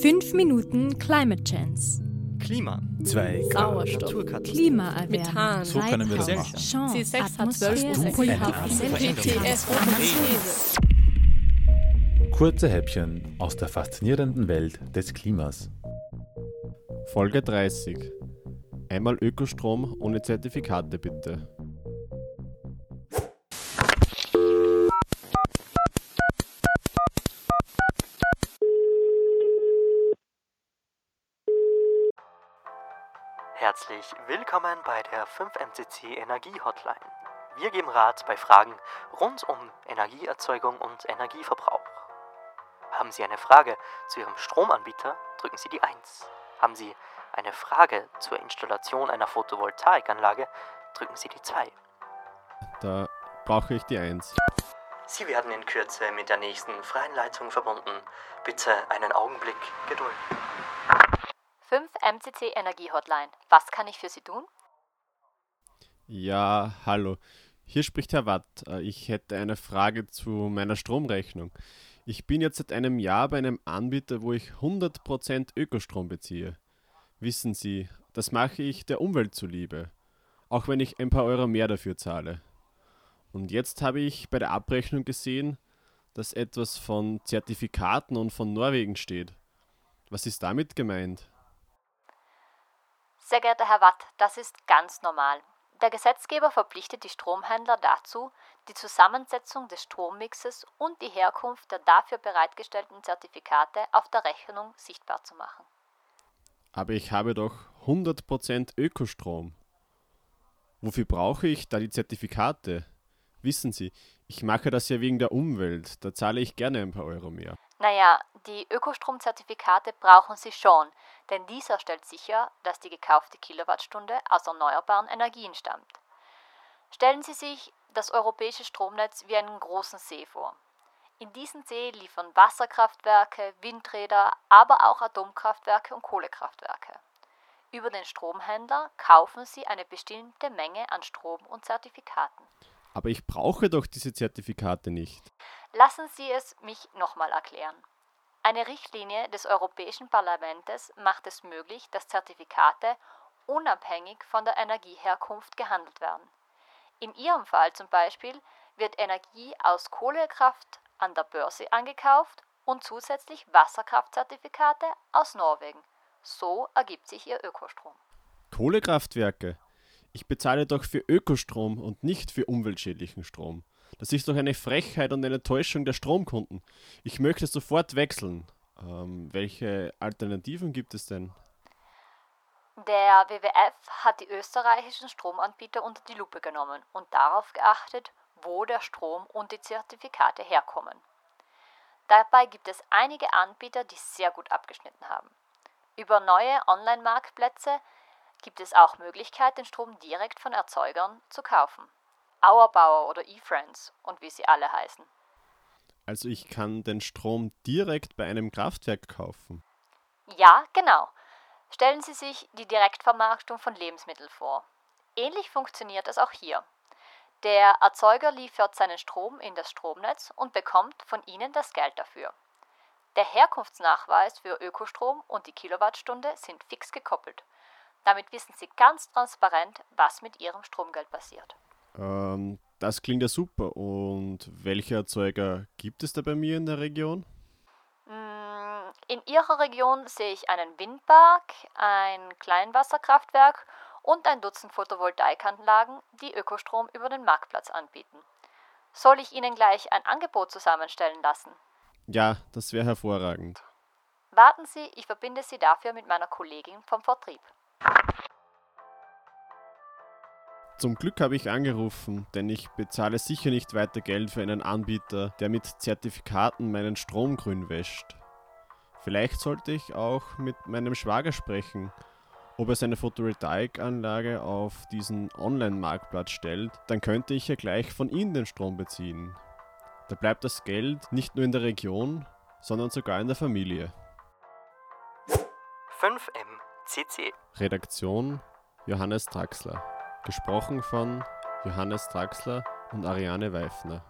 5 Minuten Climate Chance. Klima. 2 Sauerstoff. Naturkatastrophen. Klimaerwärmung. Methan. So können wir das machen. Chance. C6 hat Atmosphäre. 12 Pulver. GTS Atmosphäre. Kurze Häppchen aus der faszinierenden Welt des Klimas. Folge 30. Einmal Ökostrom ohne Zertifikate bitte. Herzlich willkommen bei der 5MCC Energie Hotline. Wir geben Rat bei Fragen rund um Energieerzeugung und Energieverbrauch. Haben Sie eine Frage zu Ihrem Stromanbieter, drücken Sie die 1. Haben Sie eine Frage zur Installation einer Photovoltaikanlage, drücken Sie die 2. Da brauche ich die 1. Sie werden in Kürze mit der nächsten freien Leitung verbunden. Bitte einen Augenblick Geduld. 5 MCC Energie Hotline. Was kann ich für Sie tun? Ja, hallo. Hier spricht Herr Watt. Äh, Ich hätte eine Frage zu meiner Stromrechnung. Ich bin jetzt seit einem Jahr bei einem Anbieter, wo ich 100% Ökostrom beziehe. Wissen Sie, das mache ich der Umwelt zuliebe, auch wenn ich ein paar Euro mehr dafür zahle. Und jetzt habe ich bei der Abrechnung gesehen, dass etwas von Zertifikaten und von Norwegen steht. Was ist damit gemeint? Sehr geehrter Herr Watt, das ist ganz normal. Der Gesetzgeber verpflichtet die Stromhändler dazu, die Zusammensetzung des Strommixes und die Herkunft der dafür bereitgestellten Zertifikate auf der Rechnung sichtbar zu machen. Aber ich habe doch 100% Ökostrom. Wofür brauche ich da die Zertifikate? Wissen Sie, ich mache das ja wegen der Umwelt, da zahle ich gerne ein paar Euro mehr. Naja, die Ökostromzertifikate brauchen Sie schon, denn dieser stellt sicher, dass die gekaufte Kilowattstunde aus erneuerbaren Energien stammt. Stellen Sie sich das europäische Stromnetz wie einen großen See vor. In diesen See liefern Wasserkraftwerke, Windräder, aber auch Atomkraftwerke und Kohlekraftwerke. Über den Stromhändler kaufen Sie eine bestimmte Menge an Strom und Zertifikaten. Aber ich brauche doch diese Zertifikate nicht. Lassen Sie es mich nochmal erklären. Eine Richtlinie des Europäischen Parlaments macht es möglich, dass Zertifikate unabhängig von der Energieherkunft gehandelt werden. In Ihrem Fall zum Beispiel wird Energie aus Kohlekraft an der Börse angekauft und zusätzlich Wasserkraftzertifikate aus Norwegen. So ergibt sich Ihr Ökostrom. Kohlekraftwerke? Ich bezahle doch für Ökostrom und nicht für umweltschädlichen Strom. Das ist doch eine Frechheit und eine Täuschung der Stromkunden. Ich möchte sofort wechseln. Ähm, welche Alternativen gibt es denn? Der WWF hat die österreichischen Stromanbieter unter die Lupe genommen und darauf geachtet, wo der Strom und die Zertifikate herkommen. Dabei gibt es einige Anbieter, die sehr gut abgeschnitten haben. Über neue Online-Marktplätze gibt es auch Möglichkeit, den Strom direkt von Erzeugern zu kaufen. Auerbauer oder eFriends und wie sie alle heißen. Also ich kann den Strom direkt bei einem Kraftwerk kaufen. Ja, genau. Stellen Sie sich die Direktvermarktung von Lebensmitteln vor. Ähnlich funktioniert es auch hier. Der Erzeuger liefert seinen Strom in das Stromnetz und bekommt von Ihnen das Geld dafür. Der Herkunftsnachweis für Ökostrom und die Kilowattstunde sind fix gekoppelt. Damit wissen Sie ganz transparent, was mit Ihrem Stromgeld passiert. Ähm, das klingt ja super. Und welche Erzeuger gibt es da bei mir in der Region? Mm, In Ihrer Region sehe ich einen Windpark, ein Kleinwasserkraftwerk und ein Dutzend Photovoltaikanlagen, die Ökostrom über den Marktplatz anbieten. Soll ich Ihnen gleich ein Angebot zusammenstellen lassen? Ja, das wäre hervorragend. Warten Sie, ich verbinde Sie dafür mit meiner Kollegin vom Vertrieb. Zum Glück habe ich angerufen, denn ich bezahle sicher nicht weiter Geld für einen Anbieter, der mit Zertifikaten meinen Strom grün wäscht. Vielleicht sollte ich auch mit meinem Schwager sprechen, ob er seine Photovoltaikanlage auf diesen Online-Marktplatz stellt, dann könnte ich ja gleich von ihm den Strom beziehen. Da bleibt das Geld nicht nur in der Region, sondern sogar in der Familie. 5MCC. Redaktion Johannes Traxler. Gesprochen von Johannes Traxler und Ariane Weifner.